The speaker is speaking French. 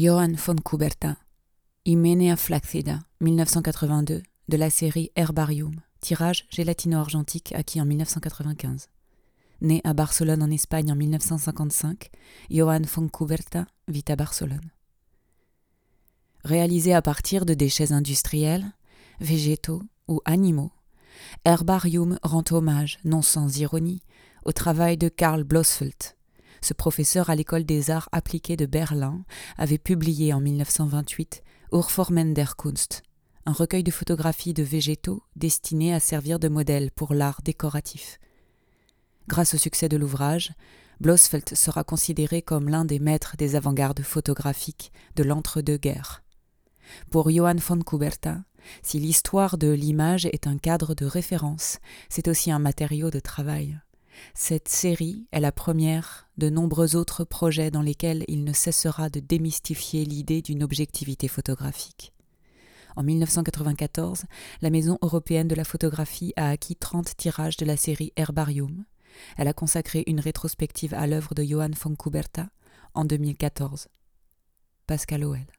Johann von Kuberta, Imenea flaccida, 1982, de la série Herbarium, tirage gélatino-argentique acquis en 1995. Né à Barcelone en Espagne en 1955, Johann von Kuberta vit à Barcelone. Réalisé à partir de déchets industriels, végétaux ou animaux, Herbarium rend hommage, non sans ironie, au travail de Karl Blossfeldt. Ce professeur à l'école des arts appliqués de Berlin avait publié en 1928 Urformen der Kunst, un recueil de photographies de végétaux destiné à servir de modèle pour l'art décoratif. Grâce au succès de l'ouvrage, Blossfeldt sera considéré comme l'un des maîtres des avant-gardes photographiques de l'entre-deux-guerres. Pour Johann von Kuberta, si l'histoire de l'image est un cadre de référence, c'est aussi un matériau de travail. Cette série est la première de nombreux autres projets dans lesquels il ne cessera de démystifier l'idée d'une objectivité photographique. En 1994, la Maison européenne de la photographie a acquis 30 tirages de la série Herbarium. Elle a consacré une rétrospective à l'œuvre de Johann von Kuberta en 2014. Pascal Oel.